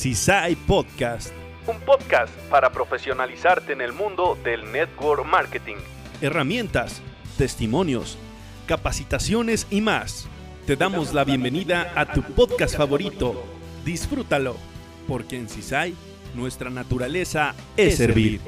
CISAI Podcast. Un podcast para profesionalizarte en el mundo del network marketing. Herramientas, testimonios, capacitaciones y más. Te damos la bienvenida a tu podcast favorito. Disfrútalo, porque en CISAI nuestra naturaleza es servir.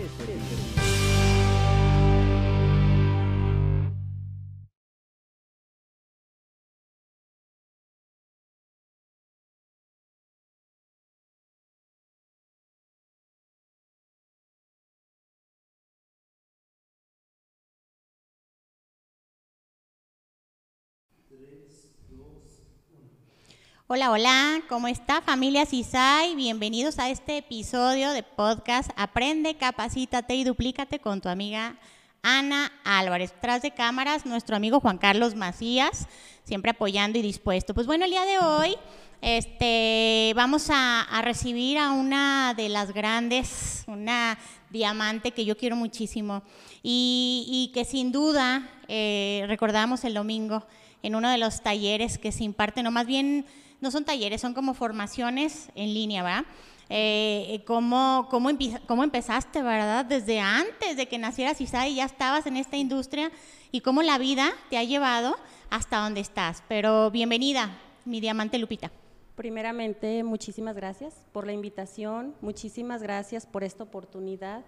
Hola, hola, ¿cómo está familia CISAI? Bienvenidos a este episodio de podcast Aprende, capacítate y duplícate con tu amiga Ana Álvarez. Tras de cámaras, nuestro amigo Juan Carlos Macías, siempre apoyando y dispuesto. Pues bueno, el día de hoy este, vamos a, recibir a una de las grandes, una diamante que yo quiero muchísimo y, que sin duda eh, recordamos el domingo en uno de los talleres que se imparten, o más bien no son talleres, son como formaciones en línea, ¿verdad? Eh, ¿cómo, cómo, cómo, empezaste, verdad? Desde antes de que nacieras Isai ya estabas en esta industria y cómo la vida te ha llevado hasta donde estás. Pero bienvenida, mi diamante Lupita. Primeramente, muchísimas gracias por la invitación, muchísimas gracias por esta oportunidad.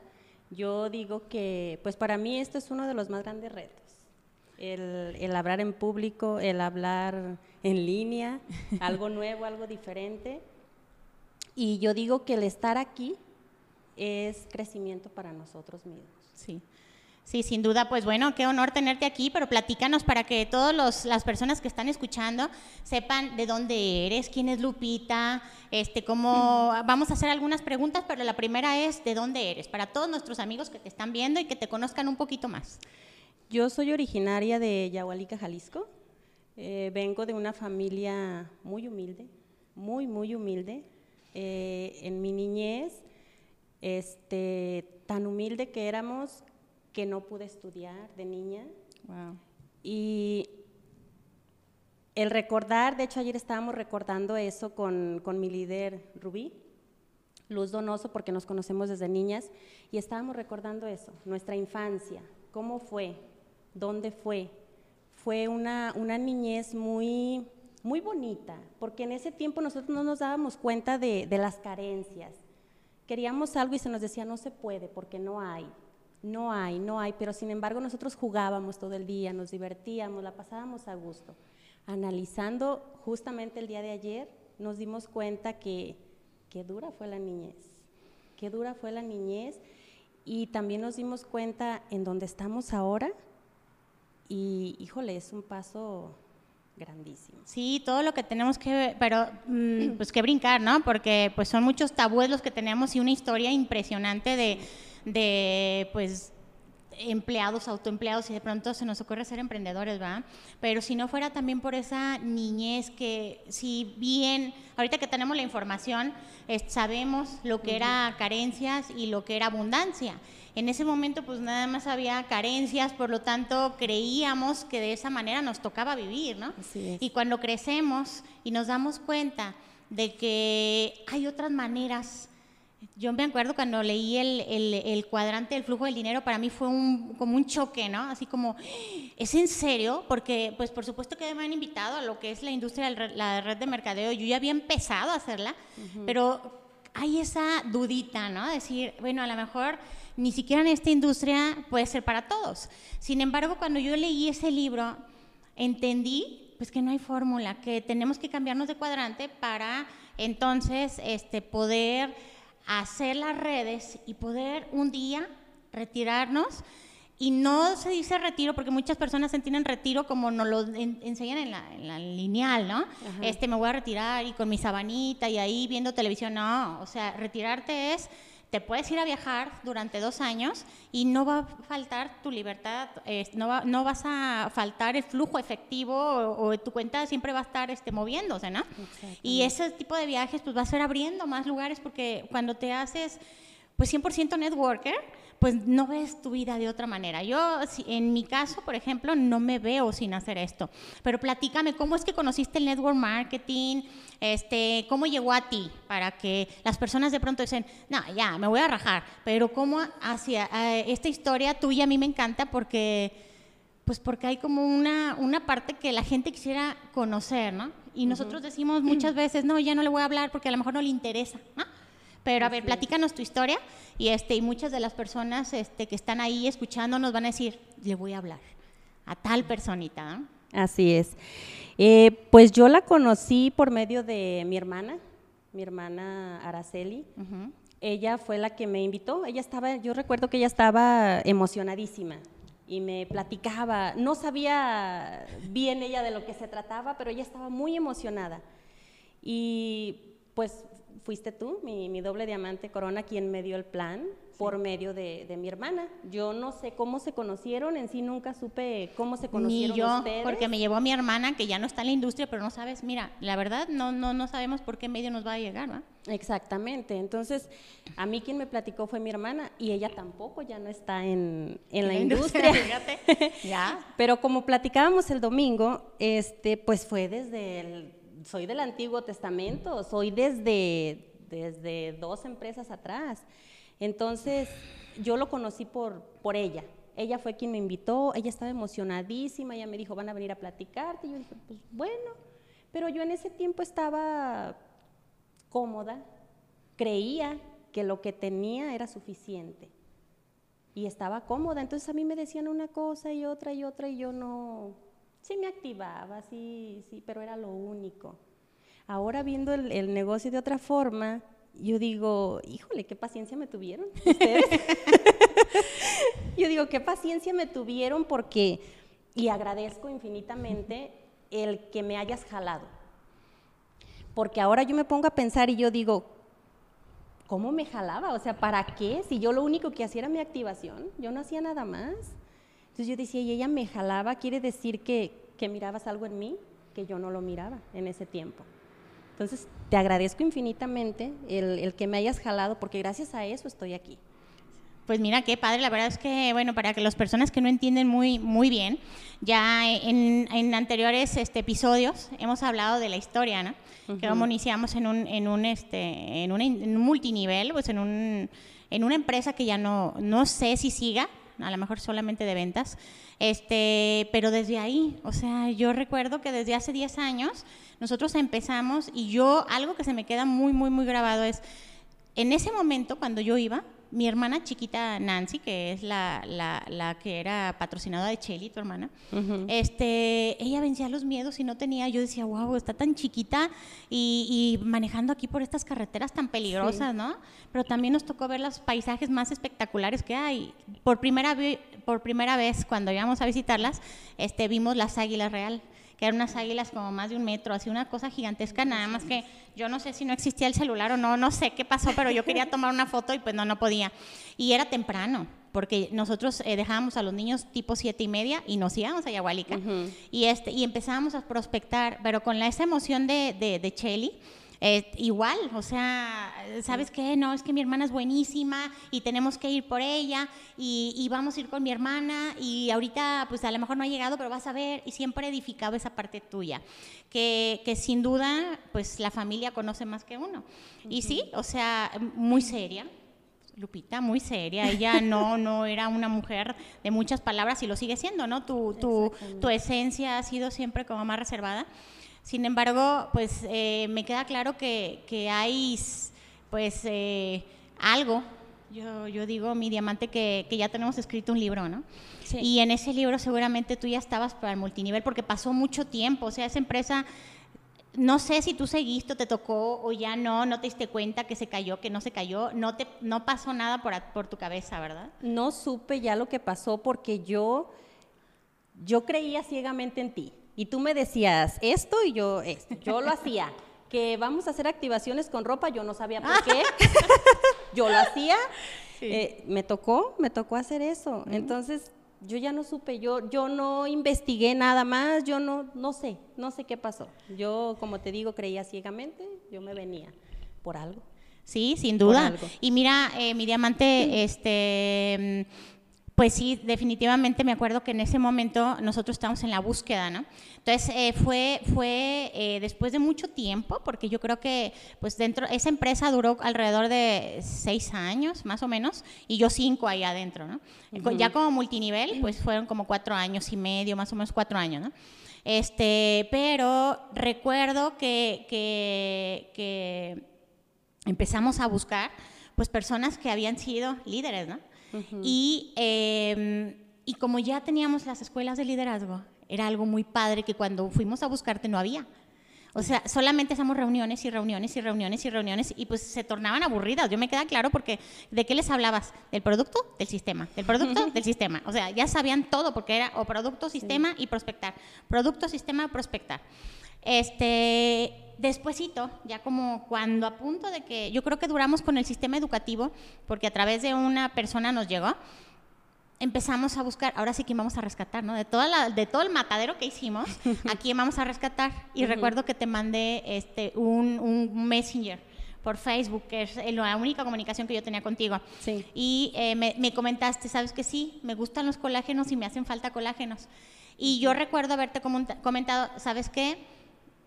Yo digo que, pues para mí esto es uno de los más grandes retos el, hablar en público, el hablar en línea, algo nuevo, algo diferente. Y yo digo que el estar aquí es crecimiento para nosotros mismos. Sí. Sí, sin duda, pues bueno, qué honor tenerte aquí, pero platícanos para que todas las personas que están escuchando sepan de dónde eres, quién es Lupita, este, cómo, vamos a hacer algunas preguntas, pero la primera es de dónde eres, para todos nuestros amigos que te están viendo y que te conozcan un poquito más. Yo soy originaria de Yahualica, Jalisco. Eh, vengo de una familia muy humilde, muy, muy humilde. Eh, en mi niñez, este, tan humilde que éramos que no pude estudiar de niña. Y el recordar, de hecho ayer estábamos recordando eso con, con mi líder Rubí, Luz Donoso, porque nos conocemos desde niñas, y estábamos recordando eso, nuestra infancia, cómo fue, dónde fue. Fue una, una niñez muy, muy bonita, porque en ese tiempo nosotros no nos dábamos cuenta de, de las carencias. Queríamos algo y se nos decía, no se puede, porque no hay, no hay, no hay, pero sin embargo nosotros jugábamos todo el día, nos divertíamos, la pasábamos a gusto. Analizando justamente el día de ayer, nos dimos cuenta que qué dura fue la niñez, qué dura fue la niñez, y también nos dimos cuenta en donde estamos ahora, y híjole, es un paso grandísimo. Sí, todo lo que tenemos que, pero mm, pues que brincar, ¿no? Porque pues son muchos tabúes los que tenemos y una historia impresionante de, de pues empleados, autoempleados y de pronto se nos ocurre ser emprendedores, ¿va? Pero si no fuera también por esa niñez que si bien, ahorita que tenemos la información, sabemos lo que era carencias y lo que era abundancia. En ese momento pues nada más había carencias, por lo tanto creíamos que de esa manera nos tocaba vivir, ¿no? Y cuando crecemos y nos damos cuenta de que hay otras maneras, yo me acuerdo cuando leí el, el, cuadrante del flujo del dinero, para mí fue un, como un choque, ¿no? Así como, ¿es en serio? Porque, pues, por supuesto que me han invitado a lo que es la industria de la red de mercadeo. Yo ya había empezado a hacerla, pero hay esa dudita, ¿no? Decir, bueno, a lo mejor ni siquiera en esta industria puede ser para todos. Sin embargo, cuando yo leí ese libro, entendí pues que no hay fórmula, que tenemos que cambiarnos de cuadrante para entonces este, poder hacer las redes y poder un día retirarnos. Y no se dice retiro porque muchas personas entienden retiro como nos lo enseñan en la, lineal, ¿no? Este, me voy a retirar y con mi sabanita y ahí viendo televisión. No, o sea, retirarte es te puedes ir a viajar durante dos años y no va a faltar tu libertad, no, no vas a faltar el flujo efectivo o, tu cuenta siempre va a estar este, moviéndose, ¿no? Y ese tipo de viajes pues va a ser abriendo más lugares porque cuando te haces pues 100% networker, pues no ves tu vida de otra manera. Yo, en mi caso, por ejemplo, no me veo sin hacer esto. Pero platícame, ¿cómo es que conociste el network marketing? Este, ¿Cómo llegó a ti? Para que las personas de pronto dicen, no, ya, me voy a rajar. Pero ¿cómo hacia eh, esta historia tuya a mí me encanta porque, pues porque hay como una, una parte que la gente quisiera conocer, ¿no? Y nosotros decimos muchas veces, no, ya no le voy a hablar porque a lo mejor no le interesa, ¿no? Pero a ver, platícanos tu historia y, este, y muchas de las personas este, que están ahí escuchando nos van a decir, le voy a hablar a tal personita. Así es. Eh, pues yo la conocí por medio de mi hermana, mi hermana Araceli. Ella fue la que me invitó. Ella estaba, yo recuerdo que ella estaba emocionadísima y me platicaba. No sabía bien ella de lo que se trataba, pero ella estaba muy emocionada. Y pues fuiste tú, mi, doble diamante Corona, quien me dio el plan por medio de, mi hermana. Yo no sé cómo se conocieron, en sí nunca supe cómo se conocieron Ni yo, porque me llevó a mi hermana, que ya no está en la industria, pero no sabes, mira, la verdad no, no, no sabemos por qué medio nos va a llegar, ¿va? Exactamente, entonces a mí quien me platicó fue mi hermana y ella tampoco ya no está en, la, industria. ¿Ya? Pero como platicábamos el domingo, este, pues fue desde el soy del Antiguo Testamento, soy desde, desde dos empresas atrás. Entonces, yo lo conocí por, por ella. Ella fue quien me invitó, ella estaba emocionadísima, ella me dijo, van a venir a platicarte. Y yo dije, pues bueno, pero yo en ese tiempo estaba cómoda, creía que lo que tenía era suficiente y estaba cómoda. Entonces a mí me decían una cosa y otra y otra y yo no, sí me activaba, sí, sí, pero era lo único. Ahora viendo el, negocio de otra forma, yo digo, híjole, qué paciencia me tuvieron ustedes. yo digo, qué paciencia me tuvieron porque, y agradezco infinitamente el que me hayas jalado. Porque ahora yo me pongo a pensar y yo digo, ¿cómo me jalaba? O sea, ¿para qué? Si yo lo único que hacía era mi activación, yo no hacía nada más. Entonces yo decía, y ella me jalaba, quiere decir que, que mirabas algo en mí que yo no lo miraba en ese tiempo. Entonces, te agradezco infinitamente el, el, que me hayas jalado, porque gracias a eso estoy aquí. Pues mira, qué padre, la verdad es que, bueno, para que las personas que no entienden muy, muy bien, ya en, en anteriores este, episodios hemos hablado de la historia, ¿no? Que como iniciamos en un, en un, este, en un, en un multinivel, pues en, un, en una empresa que ya no, no sé si siga, a lo mejor solamente de ventas, este, pero desde ahí, o sea, yo recuerdo que desde hace 10 años nosotros empezamos y yo, algo que se me queda muy, muy, muy grabado es, en ese momento cuando yo iba, mi hermana chiquita Nancy, que es la, la, la que era patrocinada de Chelly, tu hermana, este, ella vencía los miedos y no tenía, yo decía, wow, está tan chiquita y, y manejando aquí por estas carreteras tan peligrosas, ¿no? Pero también nos tocó ver los paisajes más espectaculares que hay. Por primera, por primera vez, cuando íbamos a visitarlas, este, vimos las águilas real que eran unas águilas como más de un metro, así una cosa gigantesca, nada más que yo no sé si no existía el celular o no, no sé qué pasó, pero yo quería tomar una foto y pues no, no podía. Y era temprano, porque nosotros eh, dejábamos a los niños tipo siete y media y nos íbamos a Yahualica. y, este, y empezábamos a prospectar, pero con la, esa emoción de, de, de Chelly, eh, igual, o sea, ¿sabes qué? No, es que mi hermana es buenísima y tenemos que ir por ella y, vamos a ir con mi hermana y ahorita pues a lo mejor no ha llegado, pero vas a ver y siempre he edificado esa parte tuya, que, que sin duda pues la familia conoce más que uno. Y sí, o sea, muy seria, Lupita, muy seria. Ella no, no era una mujer de muchas palabras y lo sigue siendo, ¿no? Tu, tu, tu, esencia ha sido siempre como más reservada. Sin embargo, pues eh, me queda claro que, que hay pues eh, algo, yo, yo, digo, mi diamante, que, que, ya tenemos escrito un libro, ¿no? Y en ese libro seguramente tú ya estabas para el multinivel porque pasó mucho tiempo, o sea, esa empresa no sé si tú seguiste o te tocó o ya no, no te diste cuenta que se cayó, que no se cayó, no te no pasó nada por, por tu cabeza, ¿verdad? No supe ya lo que pasó porque yo yo creía ciegamente en ti. Y tú me decías esto y yo esto. Yo lo hacía. Que vamos a hacer activaciones con ropa, yo no sabía por qué. yo lo hacía. Eh, me tocó, me tocó hacer eso. Entonces, yo ya no supe, yo, yo no investigué nada más, yo no, no sé, no sé qué pasó. Yo, como te digo, creía ciegamente, yo me venía por algo. Sí, sin duda. Y mira, eh, mi diamante, este, pues sí, definitivamente me acuerdo que en ese momento nosotros estábamos en la búsqueda, ¿no? Entonces eh, fue, fue eh, después de mucho tiempo, porque yo creo que pues dentro, esa empresa duró alrededor de seis años, más o menos, y yo cinco ahí adentro, ¿no? Con- Ya como multinivel, pues fueron como cuatro años y medio, más o menos cuatro años, ¿no? Este, pero recuerdo que, que, que empezamos a buscar pues personas que habían sido líderes, ¿no? Y, eh, y como ya teníamos las escuelas de liderazgo, era algo muy padre que cuando fuimos a buscarte no había. O sea, solamente hacemos reuniones y reuniones y reuniones y reuniones y pues se tornaban aburridas. Yo me queda claro porque ¿de qué les hablabas? ¿Del producto? Del sistema. ¿Del producto? Del sistema. O sea, ya sabían todo porque era o producto, sistema y prospectar. Producto, sistema, prospectar. Este, despuésito, ya como cuando a punto de que, yo creo que duramos con el sistema educativo, porque a través de una persona nos llegó, empezamos a buscar, ahora sí que vamos a rescatar, ¿no? De, toda la- de todo el matadero que hicimos, aquí vamos a rescatar. Y recuerdo que te mandé este, un, un messenger por Facebook, que es la única comunicación que yo tenía contigo. Sí. Y eh, me, me comentaste, ¿sabes que sí? Me gustan los colágenos y me hacen falta colágenos. Y yo recuerdo haberte comentado, ¿sabes qué?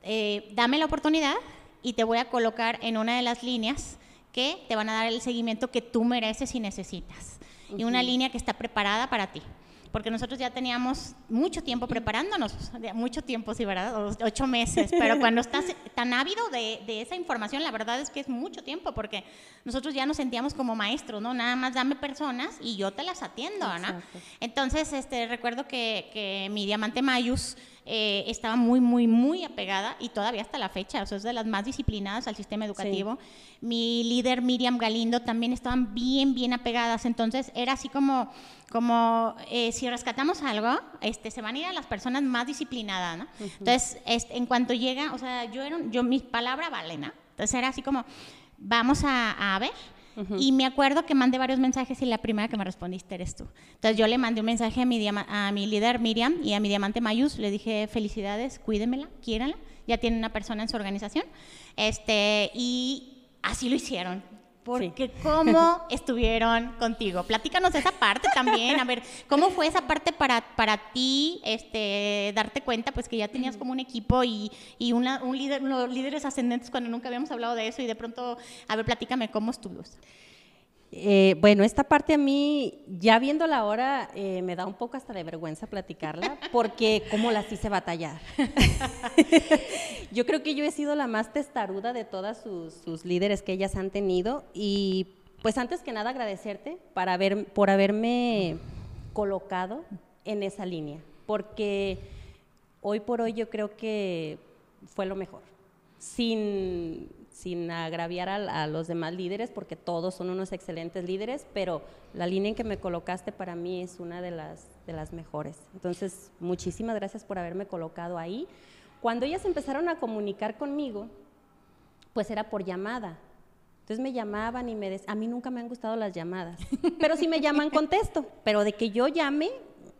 Eh, dame la oportunidad y te voy a colocar en una de las líneas que te van a dar el seguimiento que tú mereces y necesitas. Y una línea que está preparada para ti. Porque nosotros ya teníamos mucho tiempo preparándonos, mucho tiempo, sí, ¿verdad? O- Ocho meses. Pero cuando estás tan ávido de, de esa información, la verdad es que es mucho tiempo, porque nosotros ya nos sentíamos como maestros, ¿no? Nada más dame personas y yo te las atiendo, ¿no? Exacto. Entonces, este, recuerdo que, que mi diamante Mayus eh, estaba muy, muy, muy apegada y todavía hasta la fecha, o sea, es de las más disciplinadas al sistema educativo. Mi líder Miriam Galindo también estaban bien, bien apegadas. Entonces, era así como, como eh, si rescatamos algo, este, se van a ir a las personas más disciplinadas, ¿no? Entonces, este, en cuanto llega, o sea, yo, era, un- yo mi palabra vale, ¿no? Entonces, era así como, vamos a, a ver. Y me acuerdo que mandé varios mensajes y la primera que me respondiste eres tú. Entonces yo le mandé un mensaje a mi, líder Miriam y a mi diamante Mayus. Le dije, felicidades, cuídemela, quiéranla. Ya tiene una persona en su organización. Este, y así lo hicieron. Porque cómo estuvieron contigo. Platícanos esa parte también. A ver, ¿cómo fue esa parte para, para ti, este, darte cuenta pues que ya tenías como un equipo y, y una, un líder, unos líderes ascendentes cuando nunca habíamos hablado de eso y de pronto, a ver, platícame cómo estuvo. Eh, bueno, esta parte a mí, ya viéndola ahora, eh, me da un poco hasta de vergüenza platicarla, porque cómo las hice batallar. yo creo que yo he sido la más testaruda de todas sus, sus líderes que ellas han tenido y pues antes que nada agradecerte por haberme colocado en esa línea, porque hoy por hoy yo creo que fue lo mejor, sin, sin agraviar a, los demás líderes, porque todos son unos excelentes líderes, pero la línea en que me colocaste para mí es una de las, de las mejores. Entonces, muchísimas gracias por haberme colocado ahí. Cuando ellas empezaron a comunicar conmigo, pues era por llamada. Entonces me llamaban y me decían, a mí nunca me han gustado las llamadas, pero si me llaman contesto, pero de que yo llame,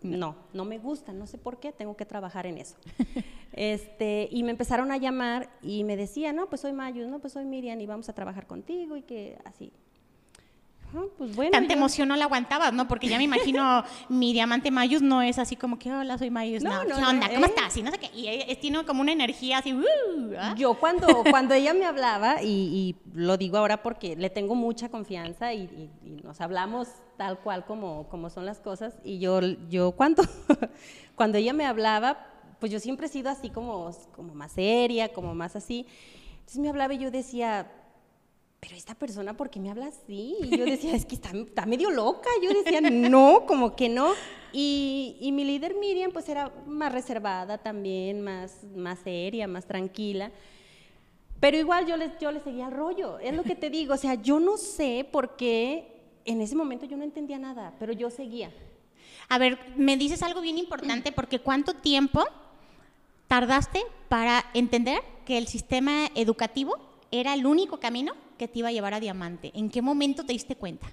no, no me gusta, no sé por qué, tengo que trabajar en eso. Este, y me empezaron a llamar y me decían, no, pues soy Mayus, no, pues soy Miriam y vamos a trabajar contigo y que así. Ah, pues bueno. Tanta yo- emoción no la aguantabas, ¿no? Porque ya me imagino mi diamante Mayus no es así como que hola, soy Mayus. No, No, no, ¿qué no, onda? ¿Cómo eh. estás? Y no sé qué. Y ella- tiene como una energía así, "Uh", ¿ah? Yo cuando, cuando ella me hablaba, y, y lo digo ahora porque le tengo mucha confianza y, y- y nos hablamos tal cual como, como son las cosas, y yo, yo cuando, cuando ella me hablaba, pues yo siempre he sido así como, como más seria, como más así. Entonces me hablaba y yo decía, pero esta persona, ¿por qué me habla así? Y yo decía, es que está, está medio loca. Yo decía, no, como que no. Y, y mi líder Miriam, pues era más reservada también, más, más seria, más tranquila. Pero igual yo le, yo le seguía el rollo, es lo que te digo, o sea, yo no sé por qué en ese momento yo no entendía nada, pero yo seguía. A ver, me dices algo bien importante porque ¿cuánto tiempo tardaste para entender que el sistema educativo era el único camino que te iba a llevar a diamante? ¿En qué momento te diste cuenta?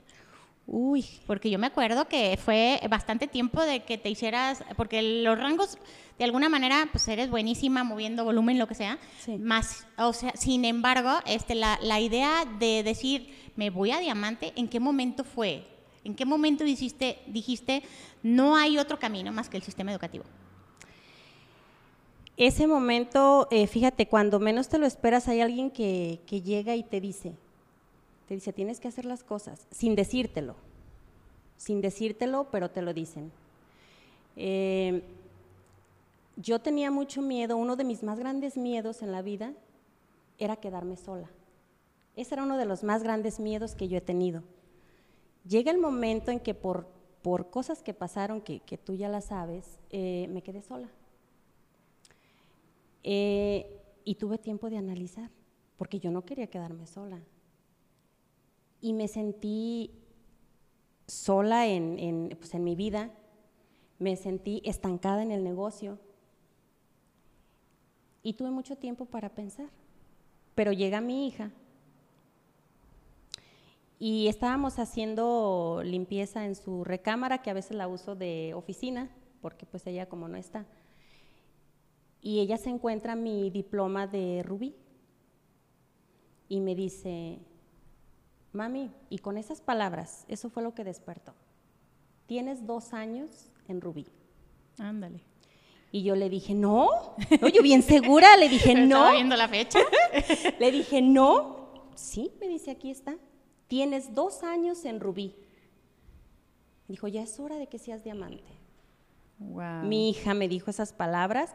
Uy, Porque yo me acuerdo que fue bastante tiempo de que te hicieras, porque los rangos, de alguna manera, pues eres buenísima moviendo volumen, lo que sea. Sí. Más, o sea, sin embargo, este, la, la idea de decir, me voy a diamante, ¿en qué momento fue? ¿En qué momento dijiste, dijiste, no hay otro camino más que el sistema educativo? Ese momento, eh, fíjate, cuando menos te lo esperas, hay alguien que, llega y te dice, te dice, tienes que hacer las cosas, sin decírtelo, sin decírtelo, pero te lo dicen. Eh, yo tenía mucho miedo, uno de mis más grandes miedos en la vida era quedarme sola. Ese era uno de los más grandes miedos que yo he tenido. Llega el momento en que por, por cosas que pasaron, que, que tú ya las sabes, eh, me quedé sola. Eh, y tuve tiempo de analizar, porque yo no quería quedarme sola. Y me sentí sola en, en, pues, en mi vida, me sentí estancada en el negocio y tuve mucho tiempo para pensar. Pero llega mi hija y estábamos haciendo limpieza en su recámara, que a veces la uso de oficina, porque pues ella como no está. Y ella se encuentra mi diploma de Rubí y me dice, mami, y con esas palabras, eso fue lo que despertó. Tienes dos años en Rubí. Ándale. Y yo le dije, no, no yo bien segura, le dije, no. Estaba viendo la fecha. Le dije, no. Sí, me dice, aquí está. Tienes dos años en Rubí. Dijo, ya es hora de que seas diamante. Wow. Mi hija me dijo esas palabras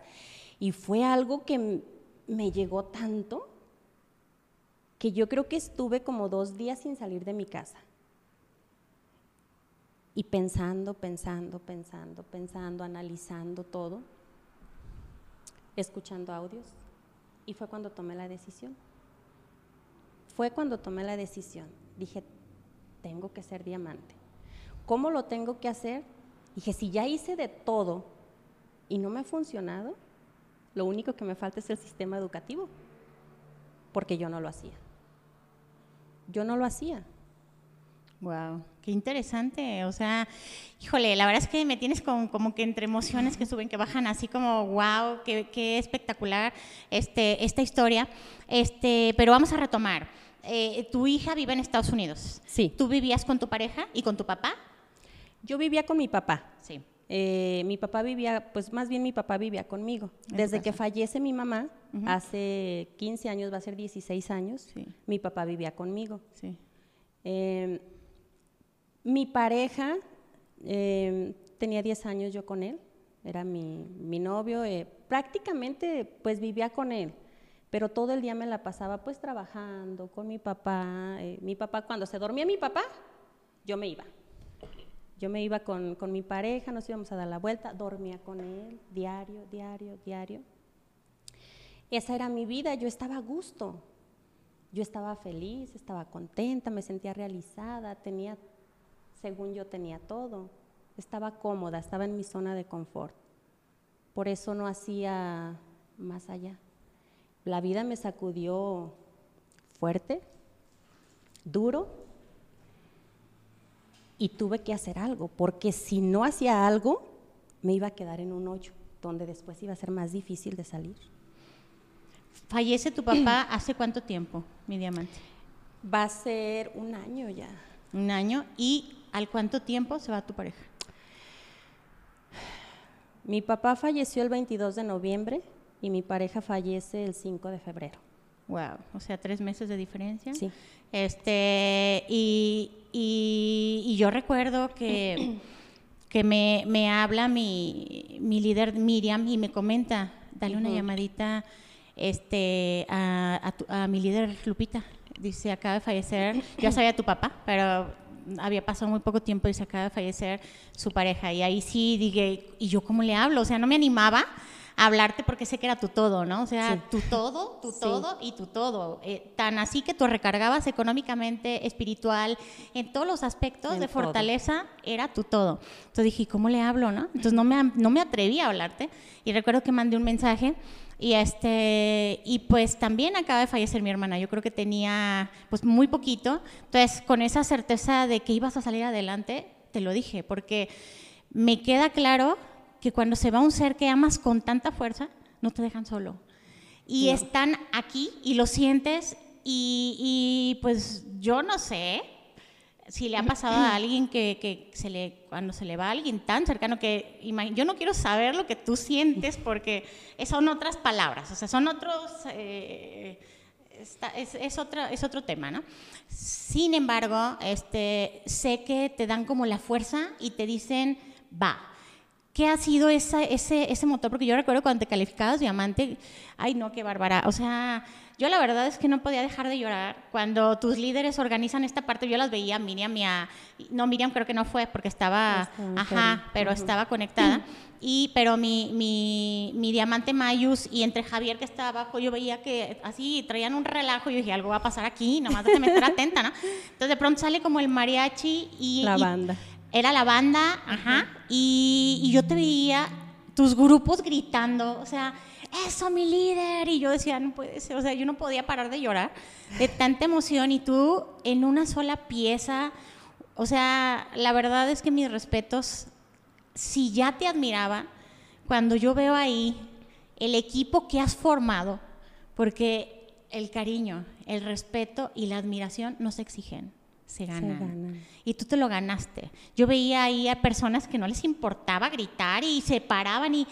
y fue algo que me llegó tanto que yo creo que estuve como dos días sin salir de mi casa. Y pensando, pensando, pensando, pensando, analizando todo, escuchando audios. Y fue cuando tomé la decisión. Fue cuando tomé la decisión. Dije, tengo que ser diamante. ¿Cómo lo tengo que hacer? Dije, si ya hice de todo y no me ha funcionado, lo único que me falta es el sistema educativo, porque yo no lo hacía. Yo no lo hacía. Wow, qué interesante. O sea, híjole, la verdad es que me tienes con, como que entre emociones que suben, que bajan, así como wow, qué, qué espectacular este, esta historia. Este, pero vamos a retomar. Eh, tu hija vive en Estados Unidos. Sí. ¿Tú vivías con tu pareja y con tu papá? Yo vivía con mi papá. Sí. Eh, mi papá vivía, pues más bien mi papá vivía conmigo. Desde que fallece mi mamá, hace 15 años, va a ser 16 años, Sí. mi papá vivía conmigo. Sí. Eh, mi pareja, eh, tenía 10 años yo con él, era mi, mi novio, eh, prácticamente pues vivía con él, pero todo el día me la pasaba pues trabajando con mi papá. eh, mi papá, cuando se dormía mi papá, yo me iba. Yo me iba con, con mi pareja, nos íbamos a dar la vuelta, dormía con él, diario, diario, diario. Esa era mi vida, yo estaba a gusto. Yo estaba feliz, estaba contenta, me sentía realizada, tenía, según yo tenía todo. Estaba cómoda, estaba en mi zona de confort. Por eso no hacía más allá. La vida me sacudió fuerte, duro, y tuve que hacer algo, porque si no hacía algo, me iba a quedar en un hoyo, donde después iba a ser más difícil de salir. ¿Fallece tu papá hace cuánto tiempo, mi diamante? Va a ser un año ya. Un año. ¿Y al cuánto tiempo se va tu pareja? Mi papá falleció el 22 de noviembre y mi pareja fallece el 5 de febrero. Wow, o sea, tres meses de diferencia. Sí. Este, y, y- y yo recuerdo que, que me, me habla mi, mi líder Miriam y me comenta, dale una llamadita este, a, a tu- a mi líder Lupita. Dice, acaba de fallecer, yo sabía tu papá, pero había pasado muy poco tiempo y se acaba de fallecer su pareja. Y ahí sí dije, ¿y yo cómo le hablo? O sea, no me animaba hablarte porque sé que era tu todo, ¿no? O sea, Sí. tu todo, tu Sí. todo y tu todo. Eh, tan así que tú recargabas económicamente, espiritual, en todos los aspectos En de todo. fortaleza, era tu todo. Entonces dije, ¿cómo le hablo, no? Entonces no me, no me atreví a hablarte y recuerdo que mandé un mensaje Y este y pues también acaba de fallecer mi hermana. Yo creo que tenía pues muy poquito. Entonces, con esa certeza de que ibas a salir adelante, te lo dije, porque me queda claro que cuando se va un ser que amas con tanta fuerza, no te dejan solo. Y están aquí y lo sientes y, y pues yo no sé, si le ha pasado a alguien que, que, se le, cuando se le va a alguien tan cercano que yo no quiero saber lo que tú sientes porque son otras palabras, o sea, son otros, eh, es, es, otro, es otro tema, ¿no? Sin embargo, este, sé que te dan como la fuerza y te dicen, va. ¿Qué ha sido esa, ese, ese motor? Porque yo recuerdo cuando te calificabas diamante, ay no, qué bárbara, o sea yo la verdad es que no podía dejar de llorar. Cuando tus líderes organizan esta parte, yo las veía, Miriam y a, no, Miriam creo que no fue porque estaba, ajá, pero estaba conectada. Y, pero mi, mi, mi, diamante Mayus y entre Javier que estaba abajo, yo veía que así traían un relajo y yo dije, algo va a pasar aquí, nomás de estar atenta, ¿no? Entonces de pronto sale como el mariachi y... La banda. Era la banda, ajá, y, y yo te veía tus grupos gritando, o sea, eso mi líder. Y yo decía, no puede ser, o sea, yo no podía parar de llorar de tanta emoción y tú en una sola pieza, o sea, la verdad es que mis respetos, si ya te admiraba, cuando yo veo ahí el equipo que has formado, porque el cariño, el respeto y la admiración no se exigen se ganan. Y tú te lo ganaste. Yo veía ahí a personas que no les importaba gritar y se paraban y,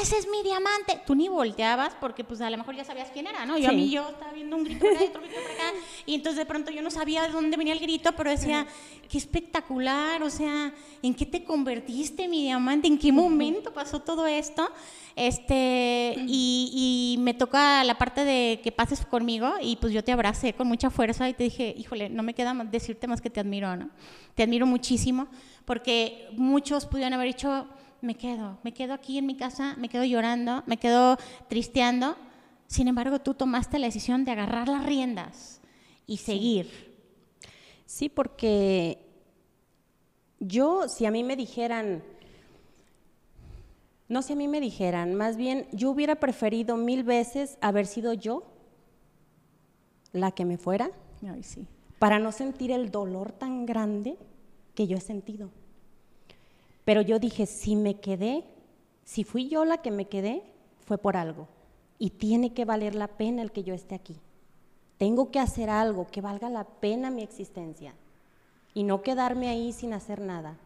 ese es mi diamante. Tú ni volteabas porque pues a lo mejor ya sabías quién era, ¿no? Yo a mí yo estaba viendo un grito y otro grito por acá y entonces de pronto yo no sabía de dónde venía el grito, pero decía, qué espectacular, o sea, ¿en qué te convertiste, mi diamante? ¿En qué momento pasó todo esto? Este, y, y me toca la parte de que pases conmigo y pues yo te abracé con mucha fuerza y te dije, híjole, no me queda más decirte más que te admiro, ¿no? Te admiro muchísimo porque muchos pudieron haber dicho, me quedo, me quedo aquí en mi casa, me quedo llorando, me quedo tristeando. Sin embargo, tú tomaste la decisión de agarrar las riendas y seguir. Sí, porque yo, si a mí me dijeran, no si a mí me dijeran, más bien yo hubiera preferido mil veces haber sido yo la que me fuera. Ay, sí para no sentir el dolor tan grande que yo he sentido. Pero yo dije, si me quedé, si fui yo la que me quedé, fue por algo. Y tiene que valer la pena el que yo esté aquí. Tengo que hacer algo que valga la pena mi existencia y no quedarme ahí sin hacer nada.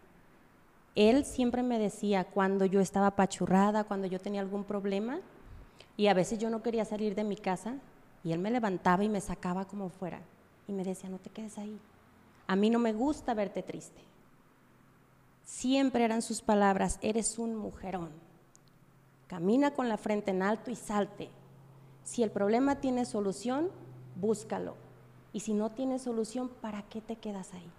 Él siempre me decía cuando yo estaba pachurrada, cuando yo tenía algún problema, y a veces yo no quería salir de mi casa, y él me levantaba y me sacaba como fuera y me decía, no te quedes ahí. A mí no me gusta verte triste. Siempre eran sus palabras, eres un mujerón. Camina con la frente en alto y salte. Si el problema tiene solución, búscalo. Y si no tiene solución, ¿para qué te quedas ahí?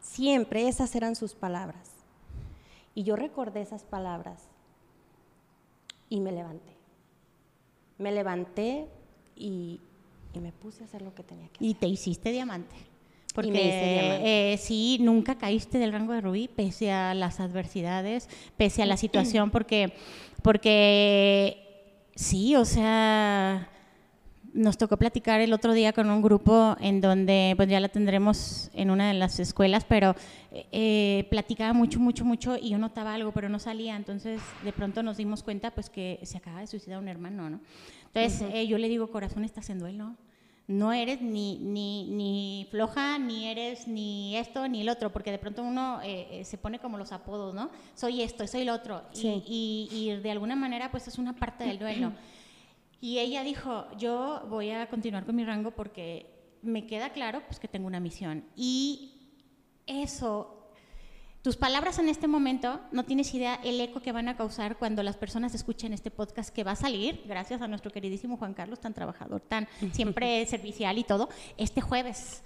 Siempre esas eran sus palabras. Y yo recordé esas palabras y me levanté. Me levanté y y me puse a hacer lo que tenía que hacer. Y te hiciste diamante. Porque. Eh, sí, nunca caíste del rango de rubí, pese a las adversidades, pese a la situación, porque, porque sí, o sea, nos tocó platicar el otro día con un grupo en donde, pues ya la tendremos en una de las escuelas, pero eh, platicaba mucho, mucho, mucho y yo notaba algo, pero no salía. Entonces, de pronto nos dimos cuenta, pues que se acaba de suicidar un hermano, ¿no? Entonces eh, yo le digo, corazón, estás en duelo. No eres ni, ni, ni, floja, ni eres ni esto, ni el otro, porque de pronto uno eh, eh, se pone como los apodos, ¿no? Soy esto, soy el otro. Y, y, de alguna manera, pues es una parte del duelo. Y ella dijo, yo voy a continuar con mi rango porque me queda claro pues, que tengo una misión. Y eso tus palabras en este momento no tienes idea el eco que van a causar cuando las personas escuchen este podcast que va a salir, gracias a nuestro queridísimo Juan Carlos, tan trabajador, tan siempre servicial y todo, este jueves.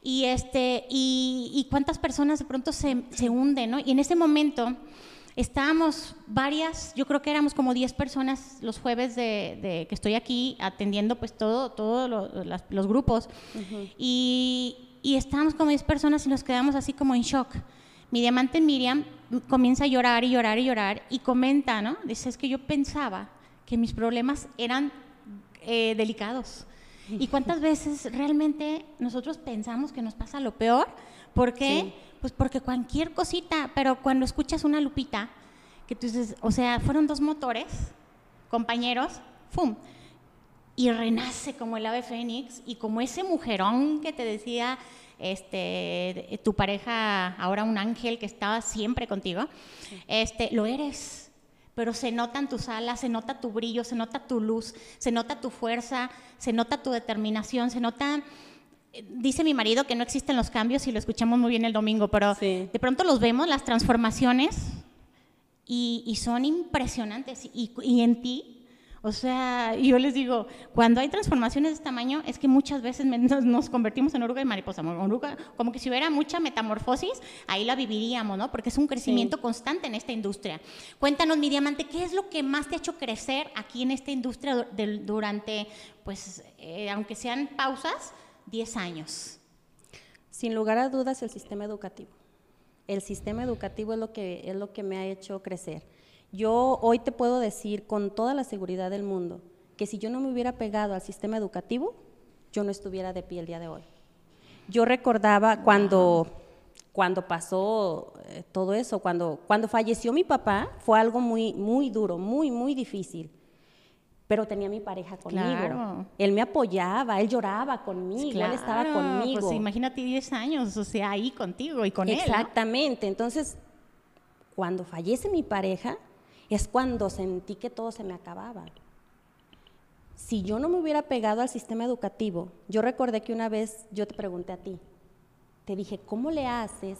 Y, este, y, cuántas personas de pronto se, se, hunden, ¿no? Y en ese momento estábamos varias, yo creo que éramos como 10 personas los jueves de, que estoy aquí atendiendo pues todo, todos los grupos. y, y estábamos como 10 personas y nos quedamos así como en shock mi diamante Miriam comienza a llorar y llorar y llorar y comenta, ¿no? Dice, es que yo pensaba que mis problemas eran eh, delicados. ¿Y cuántas veces realmente nosotros pensamos que nos pasa lo peor? ¿Por qué? Sí. Pues porque cualquier cosita, pero cuando escuchas una lupita, que tú dices, o sea, fueron dos motores, compañeros, ¡fum! Y renace como el ave fénix y como ese mujerón que te decía este, tu pareja, ahora un ángel que estaba siempre contigo, este, lo eres. Pero se notan tus alas, se nota tu brillo, se nota tu luz, se nota tu fuerza, se nota tu determinación, se nota dice mi marido que no existen los cambios y lo escuchamos muy bien el domingo, pero Sí. de pronto los vemos, las transformaciones, y, y son impresionantes. Y, y en ti, o sea, yo les digo, cuando hay transformaciones de este tamaño, es que muchas veces nos, nos convertimos en oruga y mariposa. Oruga, como que si hubiera mucha metamorfosis, ahí la viviríamos, ¿no? Porque es un crecimiento constante en esta industria. Cuéntanos, mi diamante, ¿qué es lo que más te ha hecho crecer aquí en esta industria durante, pues, eh, aunque sean pausas, 10 años? Sin lugar a dudas, el sistema educativo. El sistema educativo es lo que, es lo que me ha hecho crecer. Yo hoy te puedo decir con toda la seguridad del mundo que si yo no me hubiera pegado al sistema educativo, yo no estuviera de pie el día de hoy. Yo recordaba cuando, cuando pasó eh, todo eso, cuando, cuando falleció mi papá, fue algo muy, muy duro, muy, muy difícil. Pero tenía mi pareja conmigo. Claro. Él me apoyaba, él lloraba conmigo, él estaba Claro, conmigo. Pues imagínate 10 años, o sea, ahí contigo y con él. ¿no? Exactamente. Entonces, cuando fallece mi pareja, es cuando sentí que todo se me acababa. Si yo no me hubiera pegado al sistema educativo, yo recordé que una vez yo te pregunté a ti, te dije, ¿cómo le haces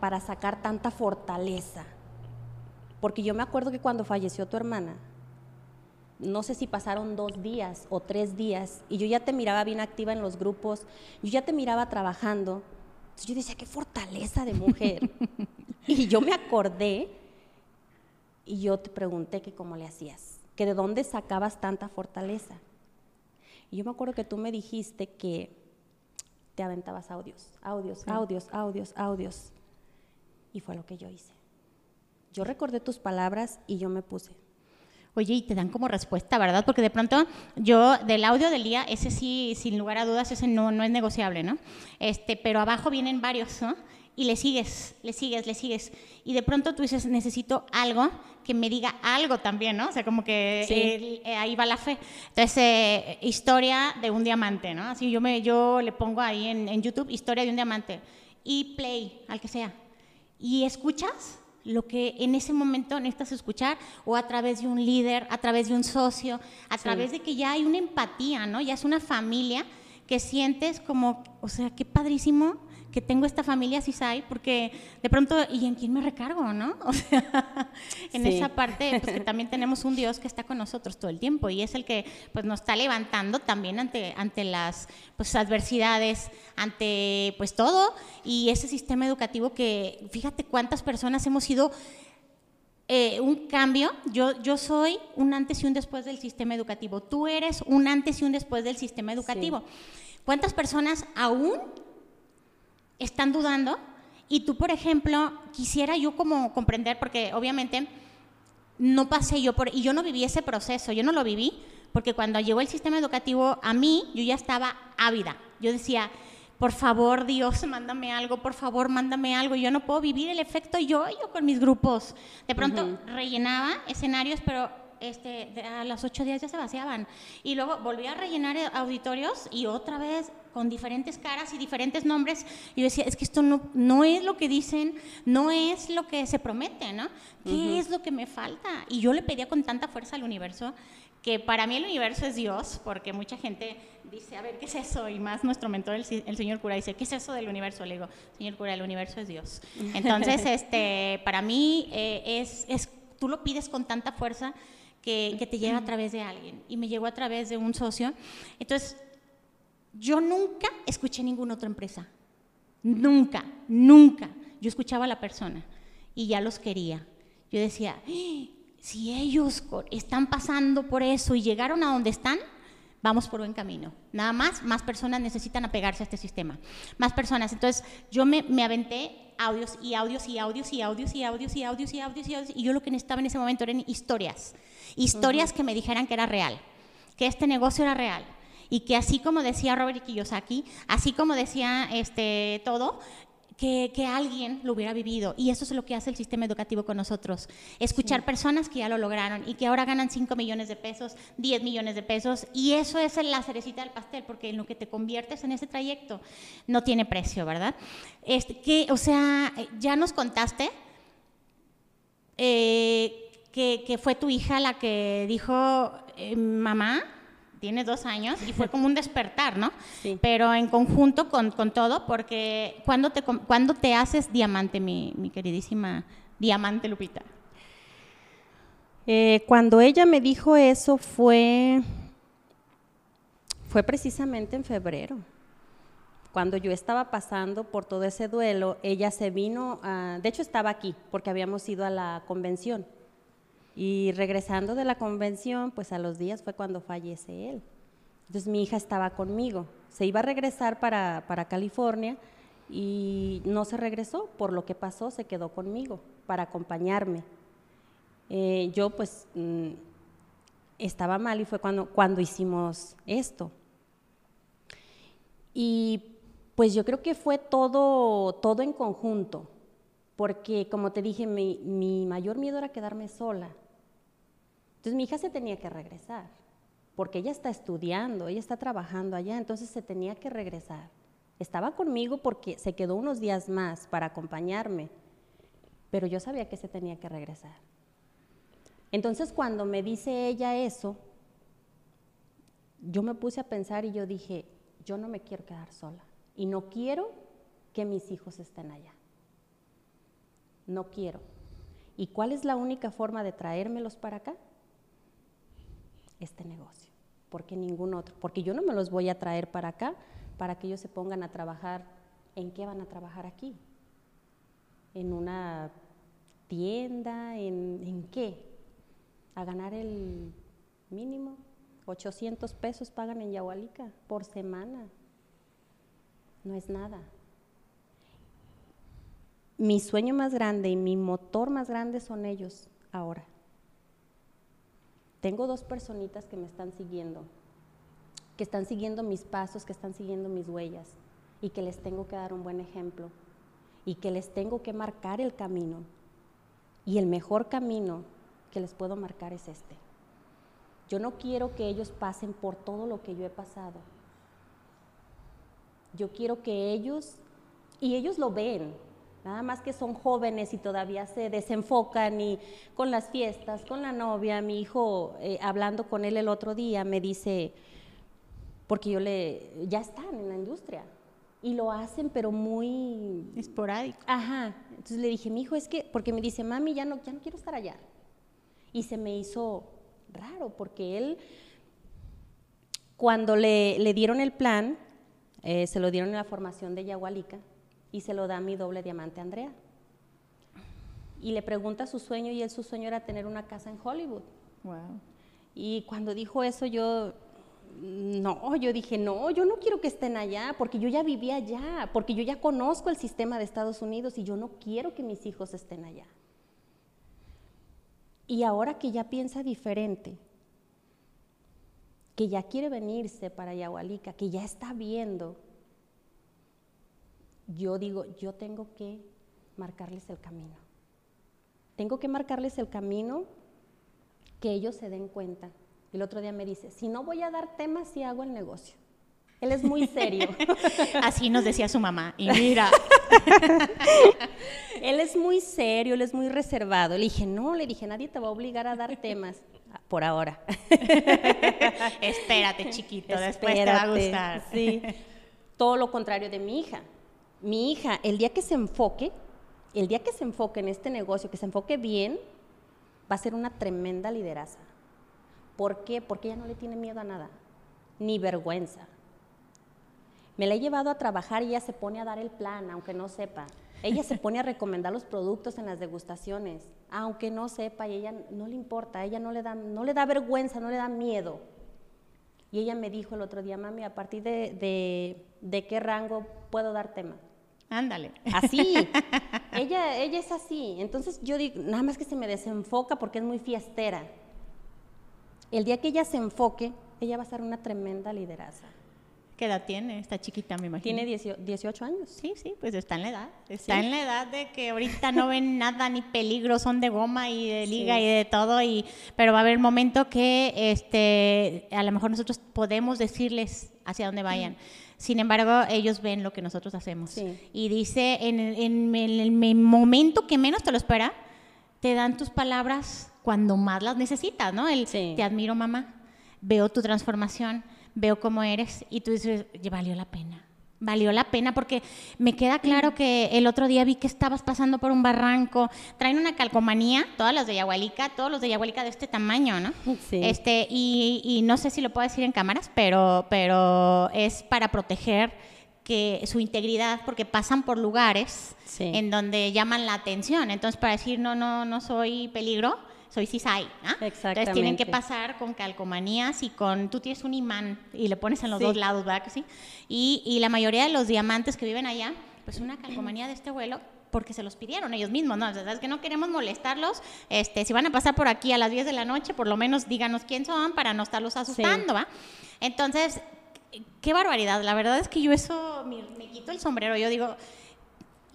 para sacar tanta fortaleza? Porque yo me acuerdo que cuando falleció tu hermana, no sé si pasaron dos días o tres días, y yo ya te miraba bien activa en los grupos, yo ya te miraba trabajando. Entonces yo decía, qué fortaleza de mujer. y yo me acordé y yo te pregunté que cómo le hacías, que de dónde sacabas tanta fortaleza. Y yo me acuerdo que tú me dijiste que te aventabas audios, audios, audios, audios, audios. Y fue lo que yo hice. Yo recordé tus palabras y yo me puse. Oye, y te dan como respuesta, ¿verdad? Porque de pronto yo del audio del día, ese sí, sin lugar a dudas, ese no, no es negociable, ¿no? Este, pero abajo vienen varios, ¿no? Y le sigues, le sigues, le sigues. Y de pronto tú dices, necesito algo que me diga algo también, ¿no? O sea, como que Sí. el- eh, ahí va la fe. Entonces, eh, historia de un diamante, ¿no? Así yo, me, yo le pongo ahí en, en YouTube, historia de un diamante. Y play, al que sea. Y escuchas lo que en ese momento necesitas escuchar o a través de un líder, a través de un socio, a través de que ya hay una empatía, ¿no? Ya es una familia que sientes como, o sea, qué padrísimo que tengo esta familia CISAI, porque de pronto, ¿y en quién me recargo, no? O sea, en Sí. esa parte, pues que también tenemos un Dios que está con nosotros todo el tiempo y es el que pues nos está levantando también ante, ante las pues, adversidades, ante pues todo y ese sistema educativo que fíjate cuántas personas hemos sido eh, un cambio. Yo, yo soy un antes y un después del sistema educativo. Tú eres un antes y un después del sistema educativo. ¿Cuántas personas aún están dudando? Y tú, por ejemplo, quisiera yo como comprender, porque obviamente no pasé yo por, y yo no viví ese proceso, yo no lo viví, porque cuando llegó el sistema educativo a mí, yo ya estaba ávida. Yo decía, por favor, Dios, mándame algo, por favor, mándame algo. Yo no puedo vivir el efecto yo, yo con mis grupos. De pronto rellenaba escenarios, pero este, a los ocho días ya se vaciaban. Y luego volví a rellenar auditorios y otra vez con diferentes caras y diferentes nombres. Y yo decía, es que esto no, no es lo que dicen, no es lo que se promete, ¿no? ¿Qué es lo que me falta? Y yo le pedía con tanta fuerza al universo que para mí el universo es Dios, porque mucha gente dice, a ver, ¿qué es eso? Y más nuestro mentor, el, el señor cura, dice, ¿qué es eso del universo? Le digo, señor cura, el universo es Dios. Entonces, este, para mí eh, es, es, tú lo pides con tanta fuerza que, que te llega a través de alguien. Y me llegó a través de un socio. Entonces, yo nunca escuché ninguna otra empresa. Nunca, nunca. Yo escuchaba a la persona y ya los quería. Yo decía, "Ah, si ellos están pasando por eso y llegaron a donde están, vamos por buen camino. Nada más, más personas necesitan apegarse a este sistema. Más personas. Entonces, yo me, me aventé audios y audios y audios y audios y audios y audios y audios y audios. Y yo lo que necesitaba en ese momento eran historias. Historias que me dijeran que era real, que este negocio era real. Y que así como decía Robert Kiyosaki, así como decía este, todo, que, alguien lo hubiera vivido. Y eso es lo que hace el sistema educativo con nosotros. Escuchar personas que ya lo lograron y que ahora ganan 5 millones de pesos, 10 millones de pesos. Y eso es la cerecita del pastel, porque en lo que te conviertes en ese trayecto no tiene precio, ¿verdad? Este, que, o sea, ya nos contaste eh, que, fue tu hija la que dijo, eh, mamá, tiene dos años y fue como un despertar, ¿no? Sí. Pero en conjunto con, con todo, porque cuando te, cuando te haces diamante, mi, mi queridísima diamante Lupita? Eh, cuando ella me dijo eso fue, fue precisamente en febrero. Cuando yo estaba pasando por todo ese duelo, ella se vino, a, de hecho estaba aquí, porque habíamos ido a la convención y regresando de la convención, pues a los días fue cuando fallece él. Entonces mi hija estaba conmigo. Se iba a regresar para, California y no se regresó. Por lo que pasó, se quedó conmigo para acompañarme. Eh, yo pues mm, estaba mal y fue cuando, cuando hicimos esto. Y pues yo creo que fue todo, todo en conjunto, porque como te dije, mi, mi mayor miedo era quedarme sola. Entonces mi hija se tenía que regresar, porque ella está estudiando, ella está trabajando allá, entonces se tenía que regresar. Estaba conmigo porque se quedó unos días más para acompañarme, pero yo sabía que se tenía que regresar. Entonces cuando me dice ella eso, yo me puse a pensar y yo dije, yo no me quiero quedar sola y no quiero que mis hijos estén allá. No quiero. ¿Y cuál es la única forma de traérmelos para acá? Este negocio, porque ningún otro, porque yo no me los voy a traer para acá para que ellos se pongan a trabajar, ¿en qué van a trabajar aquí? ¿En una tienda? ¿En, qué? ¿A ganar el mínimo? 800 pesos pagan en Yahualica por semana. No es nada. Mi sueño más grande y mi motor más grande son ellos ahora. Tengo dos personitas que me están siguiendo, que están siguiendo mis pasos, que están siguiendo mis huellas y que les tengo que dar un buen ejemplo y que les tengo que marcar el camino. Y el mejor camino que les puedo marcar es este. Yo no quiero que ellos pasen por todo lo que yo he pasado. Yo quiero que ellos, y ellos lo ven, Nada más que son jóvenes y todavía se desenfocan y con las fiestas, con la novia. Mi hijo, eh, hablando con él el otro día, me dice, porque yo le, ya están en la industria y lo hacen, pero muy esporádico. Ajá. Entonces le dije, mi hijo, es que, porque me dice, mami, ya no, ya no quiero estar allá. Y se me hizo raro, porque él, cuando le, le dieron el plan, eh, se lo dieron en la formación de Yahualica, y se lo da a mi doble diamante Andrea. Y le pregunta su sueño y él su sueño era tener una casa en Hollywood. Wow. Y cuando dijo eso yo, no, yo dije, no, yo no quiero que estén allá, porque yo ya vivía allá, porque yo ya conozco el sistema de Estados Unidos y yo no quiero que mis hijos estén allá. Y ahora que ya piensa diferente, que ya quiere venirse para Yahualica, que ya está viendo yo digo, yo tengo que marcarles el camino. Tengo que marcarles el camino que ellos se den cuenta. El otro día me dice, si no voy a dar temas, si hago el negocio. Él es muy serio. Así nos decía su mamá. Y mira. él es muy serio, él es muy reservado. Le dije, no, le dije, nadie te va a obligar a dar temas. Por ahora. Espérate, chiquito, después te va a gustar. Sí. Todo lo contrario de mi hija mi hija, el día que se enfoque, el día que se enfoque en este negocio, que se enfoque bien, va a ser una tremenda lideraza. ¿Por qué? Porque ella no le tiene miedo a nada, ni vergüenza. Me la he llevado a trabajar y ella se pone a dar el plan, aunque no sepa. Ella se pone a recomendar los productos en las degustaciones, aunque no sepa y ella no le importa, ella no le da, no le da vergüenza, no le da miedo. Y ella me dijo el otro día, mami, ¿a partir de, de qué rango puedo dar tema? Ándale. Así. ella, ella es así. Entonces yo digo, nada más que se me desenfoca porque es muy fiestera. El día que ella se enfoque, ella va a ser una tremenda lideraza. ¿Qué edad tiene? Está chiquita, me imagino. Tiene 18 años. Sí, sí, pues está en la edad. Está en la edad de que ahorita no ven nada ni peligro, son de goma y de liga Sí. y de todo, y, pero va a haber momento que este, a lo mejor nosotros podemos decirles hacia dónde vayan. Sin embargo, ellos ven lo que nosotros hacemos. Sí. Y dice, en, el- en el, en el momento que menos te lo espera, te dan tus palabras cuando más las necesitas, ¿no? El, Sí. te admiro, mamá, veo tu transformación, veo cómo eres, y tú dices, "Oye, valió la pena. Valió la pena porque me queda claro que el otro día vi que estabas pasando por un barranco. Traen una calcomanía, todas las de Yahualica, todos los de Yahualica de este tamaño, ¿no? Sí. Este, y, y no sé si lo puedo decir en cámaras, pero, pero es para proteger que su integridad, porque pasan por lugares Sí. en donde llaman la atención. Entonces, para decir, no, no, no soy peligro, soy CISAI. ¿no? Entonces, tienen que Exactamente. pasar con calcomanías y con, tú tienes un imán y le pones en los Sí. dos lados, ¿verdad que sí? Y, y la mayoría de los diamantes que viven allá, pues una calcomanía de este vuelo porque se los pidieron ellos mismos, ¿no? O sea, es que no queremos molestarlos. Este, si van a pasar por aquí a las 10 de la noche, por lo menos díganos quién son para no estarlos asustando, ¿va? Entonces, qué barbaridad. La verdad es que yo eso me, me quito el sombrero. Yo digo,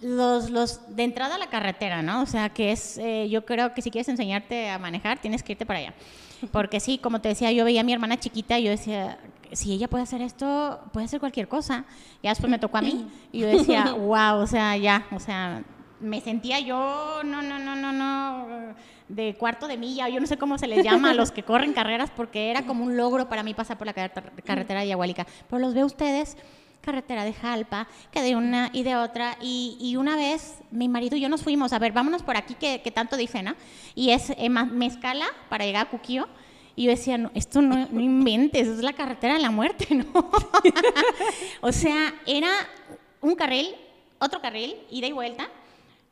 los, los de entrada a la carretera, ¿no? O sea, que es, eh, yo creo que si quieres enseñarte a manejar, tienes que irte para allá. Porque sí, como te decía, yo veía a mi hermana chiquita y yo decía, si ella puede hacer esto, puede hacer cualquier cosa. Y después me tocó a mí y yo decía, wow, o sea, ya, o sea, me sentía yo, no, no, no, no, no, de cuarto de milla, yo no sé cómo se les llama a los que corren carreras, porque era como un logro para mí pasar por la carreter- carretera de Yahualica. Pero los veo ustedes carretera de Jalpa, que de una y de otra. Y, y una vez mi marido y yo nos fuimos, a ver, vámonos por aquí que, que tanto dice, ¿no? Y es eh, Mezcala para llegar a Cuquío. Y yo decía, no, esto no, no inventes, es la carretera de la muerte, ¿no? o sea, era un carril, otro carril, ida y vuelta.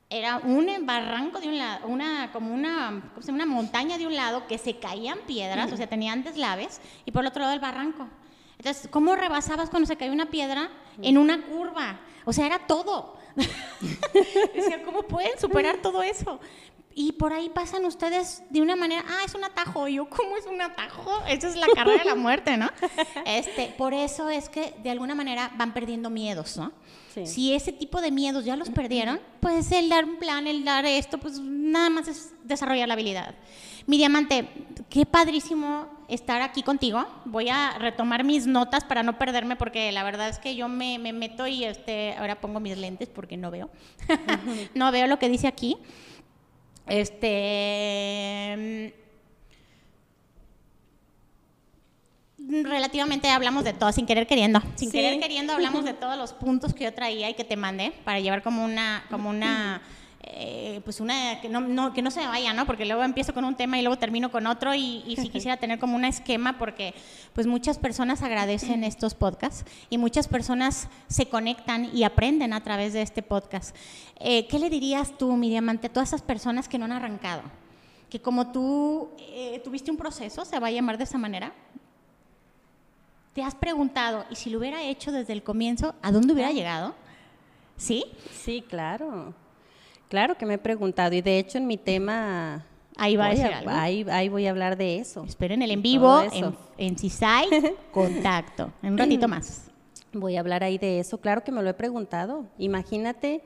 Era un barranco de un lado, una, como una, ¿cómo se llama? una montaña de un lado que se caían piedras, o sea, tenían deslaves, y por el otro lado el barranco. Entonces, ¿cómo rebasabas cuando se caía una piedra en una curva? O sea, era todo. Decía, ¿cómo pueden superar todo eso? Y por ahí pasan ustedes de una manera, ah, es un atajo. Y yo, ¿cómo es un atajo? Esa es la carrera de la muerte, ¿no? Este, por eso es que de alguna manera van perdiendo miedos, ¿no? Sí. Si ese tipo de miedos ya los perdieron, pues el dar un plan, el dar esto, pues nada más es desarrollar la habilidad. Mi diamante, qué padrísimo estar aquí contigo. Voy a retomar mis notas para no perderme porque la verdad es que yo me, me meto y este, ahora pongo mis lentes porque no veo. no veo lo que dice aquí. Este. mm, Relativamente hablamos de todo, sin querer queriendo. Sin Sí. querer queriendo hablamos de todos los puntos que yo traía y que te mandé para llevar como una, como una, eh, pues una, que no, no- que no se me vaya, ¿no? Porque luego empiezo con un tema y luego termino con otro y, y sí quisiera tener como un esquema porque pues muchas personas agradecen estos podcasts y muchas personas se conectan y aprenden a través de este podcast. Eh, ¿Qué le dirías tú, mi diamante, a todas esas personas que no han arrancado? Que como tú eh, tuviste un proceso, se va a llamar de esa manera, ¿Te has preguntado, y si lo hubiera hecho desde el comienzo, ¿a dónde hubiera llegado? ¿Sí? Sí, claro. Claro que me he preguntado y de hecho en mi tema Ahí va a algo. ahí, ahí voy a hablar de eso. Esperen el en vivo, en, en CISAI, contacto. En un ratito más. Voy a hablar ahí de eso. Claro que me lo he preguntado. Imagínate,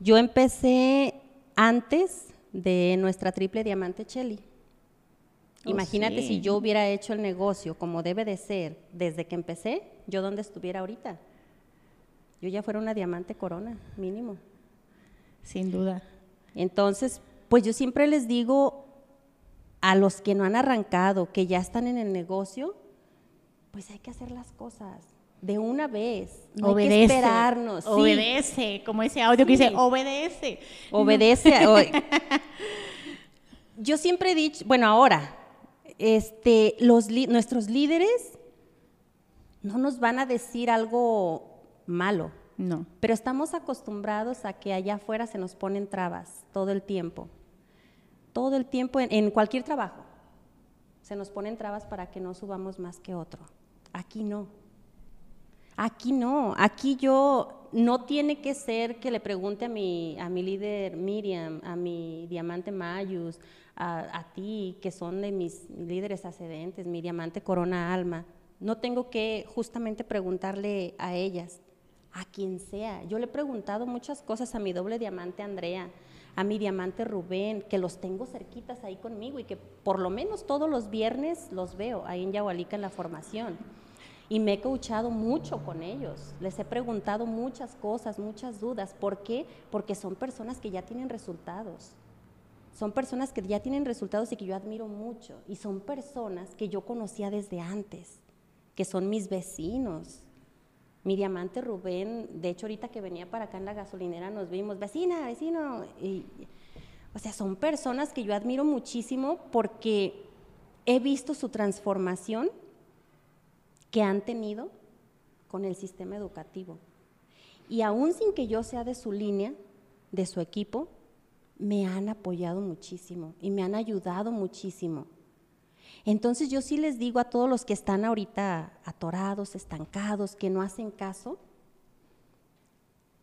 yo empecé antes de nuestra triple diamante Chelly. Oh, Imagínate sí. si yo hubiera hecho el negocio como debe de ser desde que empecé, yo dónde estuviera ahorita. Yo ya fuera una diamante corona, mínimo. Sin duda. Entonces, pues yo siempre les digo a los que no han arrancado, que ya están en el negocio, pues hay que hacer las cosas de una vez. No hay que obedece. esperarnos. sí. Obedece, como ese audio que dice, obedece. Obedece. yo siempre he dicho, bueno, ahora, este, los nuestros líderes no nos van a decir algo malo. No. Pero estamos acostumbrados a que allá afuera se nos ponen trabas todo el tiempo. Todo el tiempo en, cualquier trabajo. se nos ponen trabas para que no subamos más que otro. Aquí no. Aquí no. Aquí yo no tiene que ser que le pregunte a mi, a mi líder Miriam, a mi diamante Mayus, a, ti, que son de mis líderes ascendentes, mi diamante Corona Alma. No tengo que justamente preguntarle a ellas, a quien sea. Yo le he preguntado muchas cosas a mi doble diamante Andrea, a mi diamante Rubén, que los tengo cerquitas ahí conmigo y que por lo menos todos los viernes los veo ahí en Yahualica en la formación. Y me he coachado mucho con ellos. Les he preguntado muchas cosas, muchas dudas. ¿Por qué? Porque son personas que ya tienen resultados. Son personas que ya tienen resultados y que yo admiro mucho. Y son personas que yo conocía desde antes, que son mis vecinos. Mi diamante Rubén, de hecho ahorita que venía para acá en la gasolinera nos vimos, vecina, vecino. o sea, son personas que yo admiro muchísimo porque he visto su transformación que han tenido con el sistema educativo. Y aún sin que yo sea de su línea, de su equipo, me han apoyado muchísimo y me han ayudado muchísimo. Entonces yo sí les digo a todos los que están ahorita atorados, estancados, que no hacen caso,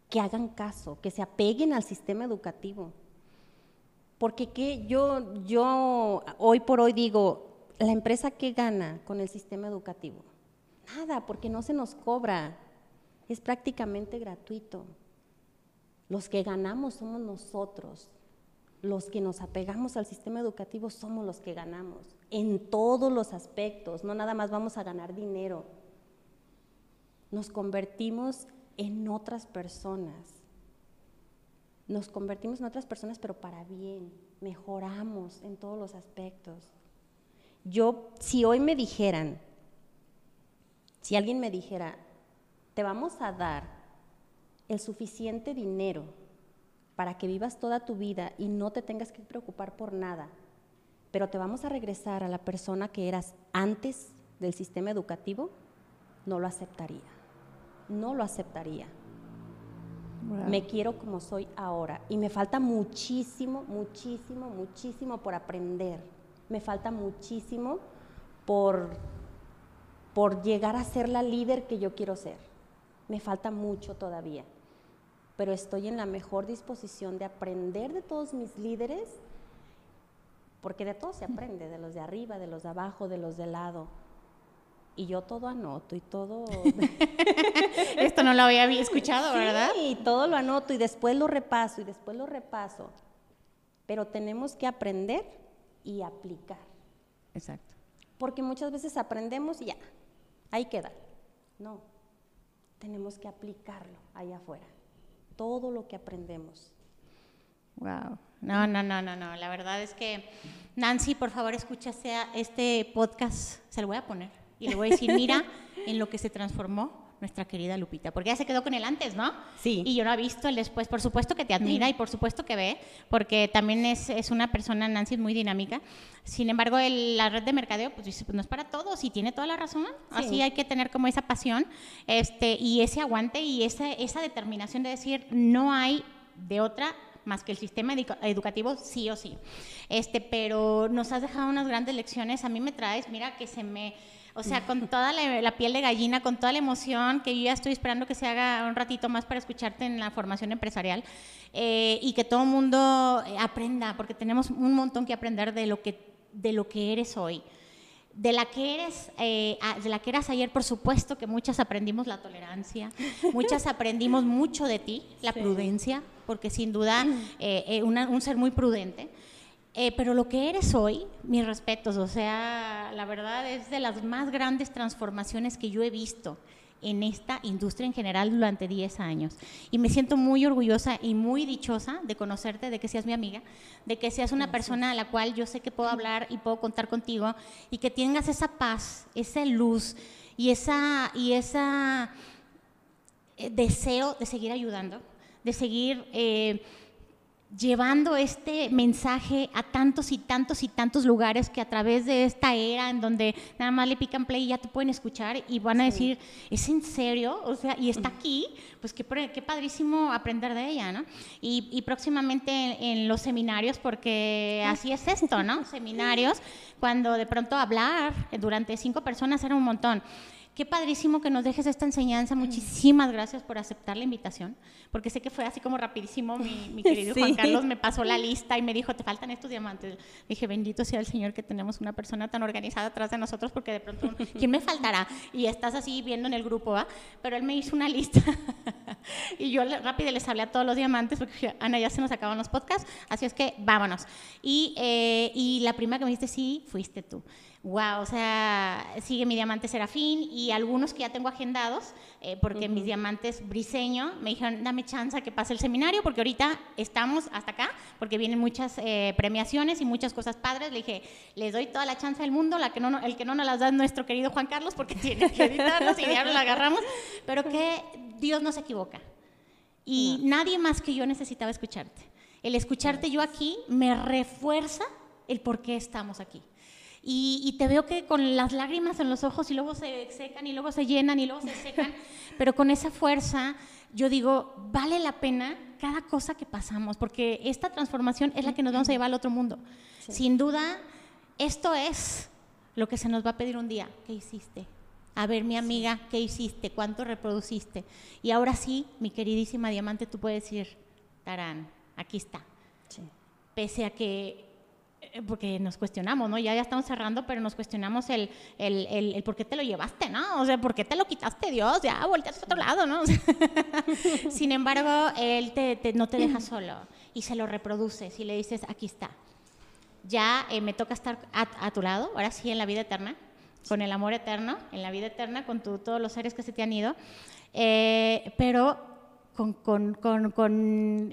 que hagan caso, que se apeguen al sistema educativo. Porque que yo, yo hoy por hoy digo, la empresa que gana con el sistema educativo, nada, porque no se nos cobra, es prácticamente gratuito. Los que ganamos somos nosotros, los que nos apegamos al sistema educativo somos los que ganamos, en todos los aspectos, no nada más vamos a ganar dinero, nos convertimos en otras personas, nos convertimos en otras personas pero para bien, mejoramos en todos los aspectos. Yo, si hoy me dijeran, si alguien me dijera, te vamos a dar el suficiente dinero, para que vivas toda tu vida y no te tengas que preocupar por nada, pero te vamos a regresar a la persona que eras antes del sistema educativo, no lo aceptaría. No lo aceptaría. Me quiero como soy ahora y me falta muchísimo, muchísimo, muchísimo por aprender. Me falta muchísimo por, por llegar a ser la líder que yo quiero ser. Me falta mucho todavía pero estoy en la mejor disposición de aprender de todos mis líderes, porque de todos se aprende, de los de arriba, de los de abajo, de los de lado. Y yo todo anoto y todo... Esto no lo había escuchado, ¿verdad? Sí, todo lo anoto y después lo repaso y después lo repaso. Pero tenemos que aprender y aplicar. Exacto. Porque muchas veces aprendemos y ya, ahí queda. No, tenemos que aplicarlo allá afuera todo lo que aprendemos. Wow. No, no, no, no, no. La verdad es que, Nancy, por favor, escucha este podcast. Se lo voy a poner. Y le voy a decir, mira en lo que se transformó nuestra querida Lupita, porque ella se quedó con el antes, ¿no? Sí. Y yo no he visto el después. Por supuesto que te admira y por supuesto que ve, porque también es, es una persona, Nancy, muy dinámica. Sin embargo, la red de mercadeo, pues, pues, no es para todos y tiene toda la razón. Así hay que tener como esa pasión este, y ese aguante y esa, esa determinación de decir, no hay de otra más que el sistema educativo sí o sí. Este, pero nos has dejado unas grandes lecciones. A mí me traes, mira que se me o sea, con toda la, piel de gallina, con toda la emoción, que yo ya estoy esperando que se haga un ratito más para escucharte en la formación empresarial eh, y que todo el mundo eh, aprenda, porque tenemos un montón que aprender de lo que, de lo que eres hoy. De la que eres, eh, de la que eras ayer, por supuesto que muchas aprendimos la tolerancia, muchas aprendimos mucho de ti, la prudencia, porque sin duda un ser muy prudente. Eh, pero lo que eres hoy, mis respetos, o sea, la verdad es de las más grandes transformaciones que yo he visto en esta industria en general durante 10 años. Y me siento muy orgullosa y muy dichosa de conocerte, de que seas mi amiga, de que seas una persona a la cual yo sé que puedo hablar y puedo contar contigo y que tengas esa paz, esa luz y esa, y esa eh, deseo de seguir ayudando, de seguir... Eh, llevando este mensaje a tantos y tantos y tantos lugares que a través de esta era en donde nada más le pican play y ya te pueden escuchar y van a decir, ¿es en serio? O sea, y está aquí, pues qué, qué padrísimo aprender de ella, ¿no? Y, próximamente en, en, los seminarios, porque así es esto, ¿no? Seminarios, cuando de pronto hablar durante cinco personas era un montón. Qué padrísimo que nos dejes esta enseñanza. Muchísimas gracias por aceptar la invitación, porque sé que fue así como rapidísimo. Mi, querido Juan Carlos me pasó la lista y me dijo, te faltan estos diamantes. Dije, bendito sea el Señor que tenemos una persona tan organizada atrás de nosotros, porque de pronto, ¿quién me faltará? Y estás así viendo en el grupo, ¿va? Pero él me hizo una lista y yo rápido les hablé a todos los diamantes, porque Ana, ya se nos acaban los podcasts, así es que vámonos. Y, eh, y la primera que me dijiste, sí, fuiste tú wow, o sea, sigue mi diamante serafín y algunos que ya tengo agendados, eh, porque mis diamantes briseño me dijeron, dame chance que pase el seminario, porque ahorita estamos hasta acá, porque vienen muchas eh, premiaciones y muchas cosas padres. Le dije, les doy toda la chance del mundo, la que no, el que no nos las da es nuestro querido Juan Carlos, porque tiene que editarnos y ya nos la agarramos, pero que Dios no se equivoca. Y nadie más que yo necesitaba escucharte. El escucharte yo aquí me refuerza el por qué estamos aquí. Y, te veo que con las lágrimas en los ojos y luego se secan y luego se llenan y luego se secan, pero con esa fuerza yo digo, vale la pena cada cosa que pasamos, porque esta transformación es la que nos vamos a llevar al otro mundo. Sin duda, esto es lo que se nos va a pedir un día. ¿Qué hiciste? A ver, mi amiga, ¿qué hiciste? ¿Cuánto reproduciste? Y ahora sí, mi queridísima diamante, tú puedes decir, Tarán, aquí está. Pese a que porque nos cuestionamos, ¿no? Ya, ya estamos cerrando, pero nos cuestionamos el, el, el, por qué te lo llevaste, ¿no? O sea, ¿por qué te lo quitaste, Dios? Ya, volteaste a otro lado, ¿no? sin embargo, Él te, no te deja solo y se lo reproduces y le dices, aquí está. Ya eh, me toca estar a, tu lado, ahora sí, en la vida eterna, con el amor eterno, en la vida eterna, con todos los seres que se te han ido, eh, pero con, con, con, con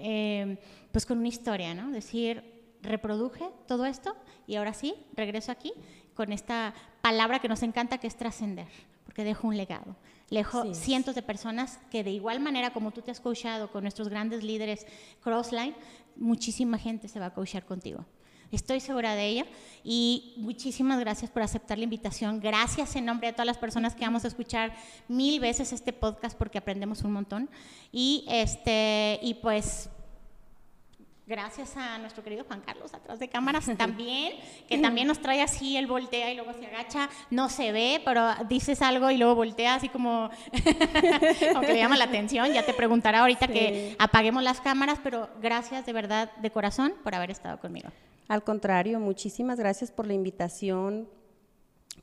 pues con una historia, ¿no? Decir, reproduje todo esto y ahora sí, regreso aquí con esta palabra que nos encanta que es trascender, porque dejo un legado. Dejo cientos de personas que de igual manera como tú te has coachado con nuestros grandes líderes Crossline, muchísima gente se va a coachar contigo. Estoy segura de ello y muchísimas gracias por aceptar la invitación. Gracias en nombre de todas las personas que vamos a escuchar mil veces este podcast porque aprendemos un montón. Y, este, y pues Gracias a nuestro querido Juan Carlos atrás de cámaras también, que también nos trae así, él voltea y luego se agacha, no se ve, pero dices algo y luego voltea así como, aunque le llama la atención, ya te preguntará ahorita que apaguemos las cámaras, pero gracias de verdad, de corazón, por haber estado conmigo. Al contrario, muchísimas gracias por la invitación,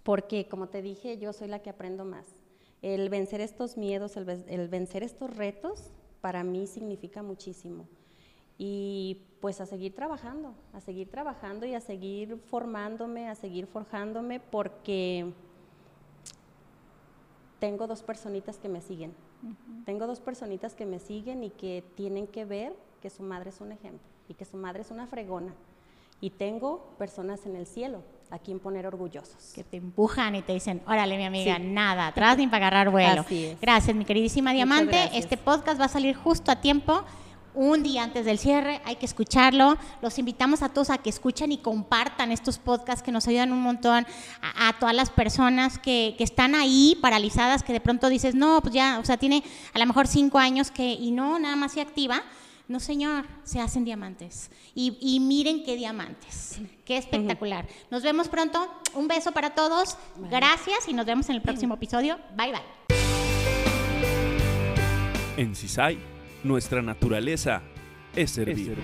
porque como te dije, yo soy la que aprendo más. El vencer estos miedos, el vencer estos retos, para mí significa muchísimo y pues a seguir trabajando, a seguir trabajando y a seguir formándome, a seguir forjándome porque tengo dos personitas que me siguen. Tengo dos personitas que me siguen y que tienen que ver que su madre es un ejemplo y que su madre es una fregona. Y tengo personas en el cielo a quien poner orgullosos. Que te empujan y te dicen, órale mi amiga, nada, atrás ni para agarrar vuelo. Gracias, mi queridísima Diamante. Este podcast va a salir justo a tiempo un día antes del cierre, hay que escucharlo. Los invitamos a todos a que escuchen y compartan estos podcasts que nos ayudan un montón a, todas las personas que, están ahí paralizadas, que de pronto dices, no, pues ya, o sea, tiene a lo mejor cinco años que y no, nada más se activa. No, señor, se hacen diamantes. Y, miren qué diamantes. Qué espectacular. Nos vemos pronto. Un beso para todos. Gracias y nos vemos en el próximo episodio. Bye bye. En CISAI nuestra naturaleza es servir.